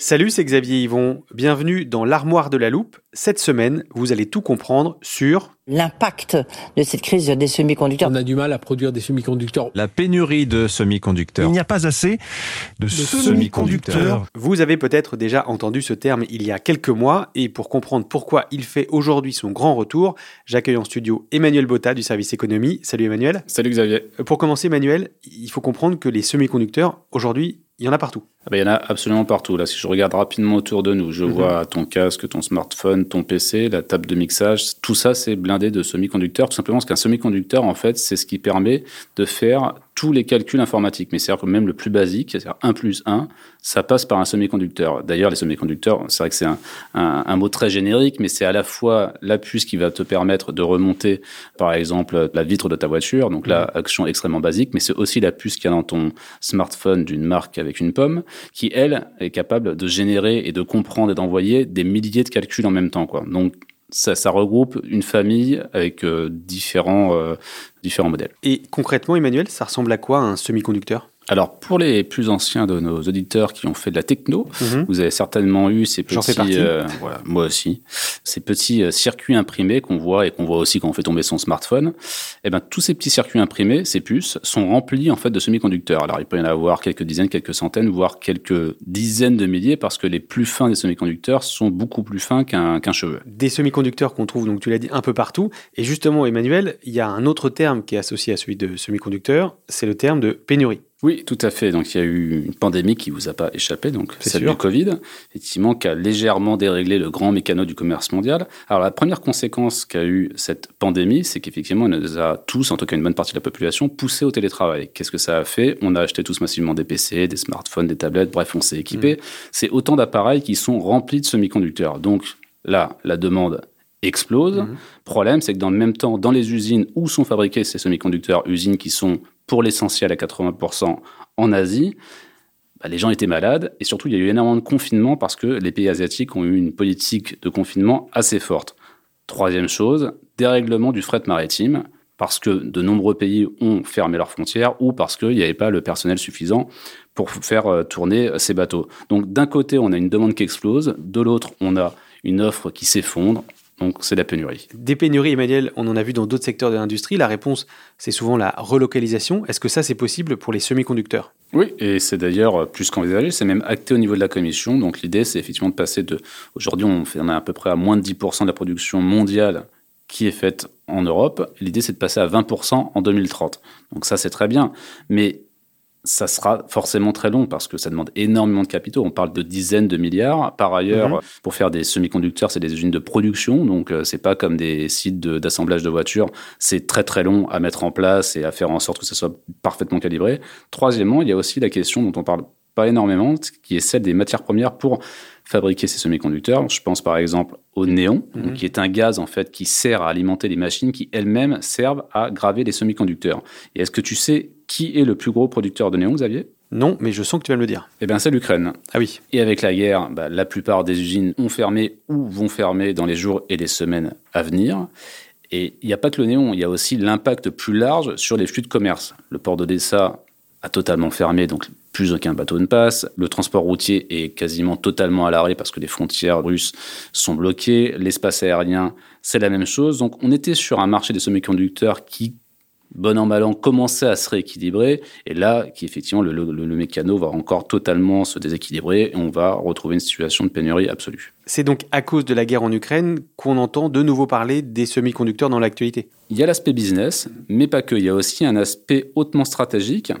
Salut, c'est Xavier Yvon. Bienvenue dans l'armoire de la loupe. Cette semaine, vous allez tout comprendre sur l'impact de cette crise des semi-conducteurs. On a du mal à produire des semi-conducteurs. La pénurie de semi-conducteurs. Il n'y a pas assez de, de semi-conducteurs. Vous avez peut-être déjà entendu ce terme il y a quelques mois et pour comprendre pourquoi il fait aujourd'hui son grand retour, j'accueille en studio Emmanuel Botta du service économie. Salut Emmanuel. Salut Xavier. Pour commencer Emmanuel, il faut comprendre que les semi-conducteurs aujourd'hui il y en a partout. Ah bah, il y en a absolument partout. Là, si je regarde rapidement autour de nous, je mhm. vois ton casque, ton smartphone, ton PC, la table de mixage. Tout ça, c'est blindé de semi-conducteurs. Tout simplement parce qu'un semi-conducteur, en fait, c'est ce qui permet de faire tous les calculs informatiques. Mais c'est-à-dire que même le plus basique, c'est-à-dire 1 plus 1, ça passe par un semi-conducteur. D'ailleurs, les semi-conducteurs, c'est vrai que c'est un, un, mot très générique, mais c'est à la fois la puce qui va te permettre de remonter, par exemple, la vitre de ta voiture. Donc là, mhm. action extrêmement basique, mais c'est aussi la puce qu'il y a dans ton smartphone d'une marque avec une pomme, qui, elle, est capable de générer et de comprendre et d'envoyer des milliers de calculs en même temps. Quoi. Donc, ça, regroupe une famille avec euh, différents, euh, différents modèles. Et concrètement, Emmanuel, ça ressemble à quoi un semi-conducteur? Alors, pour les plus anciens de nos auditeurs qui ont fait de la techno, mhm. vous avez certainement eu ces petits, euh, voilà, moi aussi, ces petits euh, circuits imprimés qu'on voit et qu'on voit aussi quand on fait tomber son smartphone. Eh ben, tous ces petits circuits imprimés, ces puces, sont remplis en fait de semi-conducteurs. Alors, il peut y en avoir quelques dizaines, quelques centaines, voire quelques dizaines de milliers, parce que les plus fins des semi-conducteurs sont beaucoup plus fins qu'un qu'un cheveu. Des semi-conducteurs qu'on trouve, donc tu l'as dit, un peu partout. Et justement, Emmanuel, il y a un autre terme qui est associé à celui de semi-conducteur, c'est le terme de pénurie. Oui, tout à fait. Donc il y a eu une pandémie qui vous a pas échappé, donc celle du Covid, effectivement, qui a légèrement déréglé le grand mécano du commerce mondial. Alors la première conséquence qu'a eu cette pandémie, c'est qu'effectivement, elle nous a tous, en tout cas une bonne partie de la population, poussé au télétravail. Qu'est-ce que ça a fait? On a acheté tous massivement des PC, des smartphones, des tablettes, bref, on s'est équipé. Mmh. C'est autant d'appareils qui sont remplis de semi-conducteurs. Donc là, la demande explose. Mmh. Problème, c'est que dans le même temps, dans les usines où sont fabriqués ces semi-conducteurs, usines qui sont pour l'essentiel à 80% en Asie, bah, les gens étaient malades et surtout il y a eu énormément de confinement parce que les pays asiatiques ont eu une politique de confinement assez forte. Troisième chose, dérèglement du fret maritime parce que de nombreux pays ont fermé leurs frontières ou parce qu'il n'y avait pas le personnel suffisant pour faire euh, tourner ces bateaux. Donc d'un côté, on a une demande qui explose, de l'autre, on a une offre qui s'effondre. Donc c'est la pénurie. Des pénuries, Emmanuel, on en a vu dans d'autres secteurs de l'industrie. La réponse, c'est souvent la relocalisation. Est-ce que ça, c'est possible pour les semi-conducteurs? Oui, et c'est d'ailleurs plus qu'envisagé. C'est même acté au niveau de la Commission. Donc l'idée, c'est effectivement de passer de... Aujourd'hui, on, fait, on a à peu près à moins de 10% de la production mondiale qui est faite en Europe. L'idée, c'est de passer à 20% en 2030. Donc ça, c'est très bien. Mais ça sera forcément très long parce que ça demande énormément de capitaux. On parle de dizaines de milliards. Par ailleurs, mhm. pour faire des semi-conducteurs, c'est des usines de production, donc euh, c'est pas comme des sites d'assemblage de, voitures. C'est très très long à mettre en place et à faire en sorte que ça soit parfaitement calibré. Troisièmement, il y a aussi la question dont on parle pas énormément, qui est celle des matières premières pour fabriquer ces semi-conducteurs. Je pense par exemple au néon, mhm. qui est un gaz en fait qui sert à alimenter les machines qui elles-mêmes servent à graver les semi-conducteurs. Et est-ce que tu sais qui est le plus gros producteur de néon, Xavier? Non, mais je sens que tu vas me le dire. Eh bien, c'est l'Ukraine. Ah oui. Et avec la guerre, bah, la plupart des usines ont fermé ou vont fermer dans les jours et les semaines à venir. Et il n'y a pas que le néon, il y a aussi l'impact plus large sur les flux de commerce. Le port d'Odessa a totalement fermé, donc plus aucun bateau ne passe. Le transport routier est quasiment totalement à l'arrêt parce que les frontières russes sont bloquées. L'espace aérien, c'est la même chose. Donc on était sur un marché des semi-conducteurs qui bon an, mal an, commençait à se rééquilibrer. Et là, qui effectivement, le, le, mécano va encore totalement se déséquilibrer et on va retrouver une situation de pénurie absolue. C'est donc à cause de la guerre en Ukraine qu'on entend de nouveau parler des semi-conducteurs dans l'actualité. Il y a l'aspect business, mais pas que. Il y a aussi un aspect hautement stratégique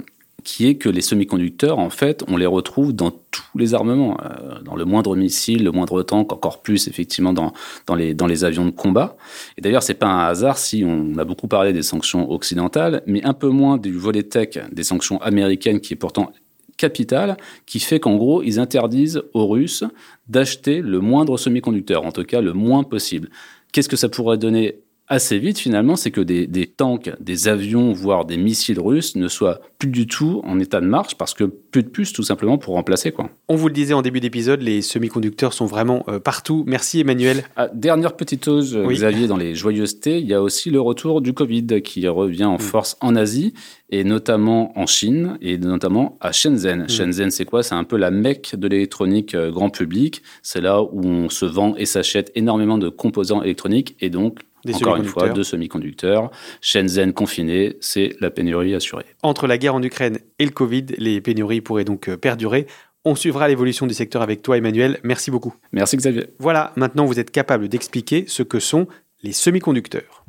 qui est que les semi-conducteurs, en fait, on les retrouve dans tous les armements, euh, dans le moindre missile, le moindre tank, encore plus effectivement dans, dans, les, dans les avions de combat. Et d'ailleurs, c'est pas un hasard si on a beaucoup parlé des sanctions occidentales, mais un peu moins du volet tech des sanctions américaines qui est pourtant capital, qui fait qu'en gros, ils interdisent aux Russes d'acheter le moindre semi-conducteur, en tout cas le moins possible. Qu'est-ce que ça pourrait donner assez vite finalement, c'est que des, des, tanks, des avions, voire des missiles russes ne soient plus du tout en état de marche parce que plus de puces tout simplement pour remplacer quoi. On vous le disait en début d'épisode, les semi-conducteurs sont vraiment euh, partout. Merci Emmanuel. Ah, dernière petite chose, euh, Xavier, dans les joyeusetés, il y a aussi le retour du Covid qui revient en mm. force en Asie et notamment en Chine et notamment à Shenzhen. Mm. Shenzhen, c'est quoi? C'est un peu la mecque de l'électronique euh, grand public. C'est là où on se vend et s'achète énormément de composants électroniques et donc encore une fois, de semi-conducteurs. Shenzhen confiné, c'est la pénurie assurée. Entre la guerre en Ukraine et le Covid, les pénuries pourraient donc euh, perdurer. On suivra l'évolution du secteur avec toi, Emmanuel. Merci beaucoup. Merci, Xavier. Voilà, maintenant vous êtes capable d'expliquer ce que sont les semi-conducteurs.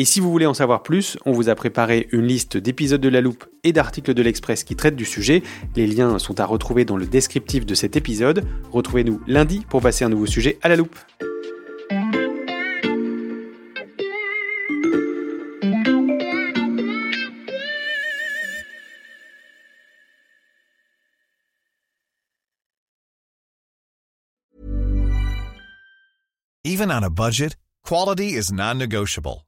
Et si vous voulez en savoir plus, on vous a préparé une liste d'épisodes de La Loupe et d'articles de l'Express qui traitent du sujet. Les liens sont à retrouver dans le descriptif de cet épisode. Retrouvez-nous lundi pour passer un nouveau sujet à La Loupe. Even on a budget, quality is non-negotiable.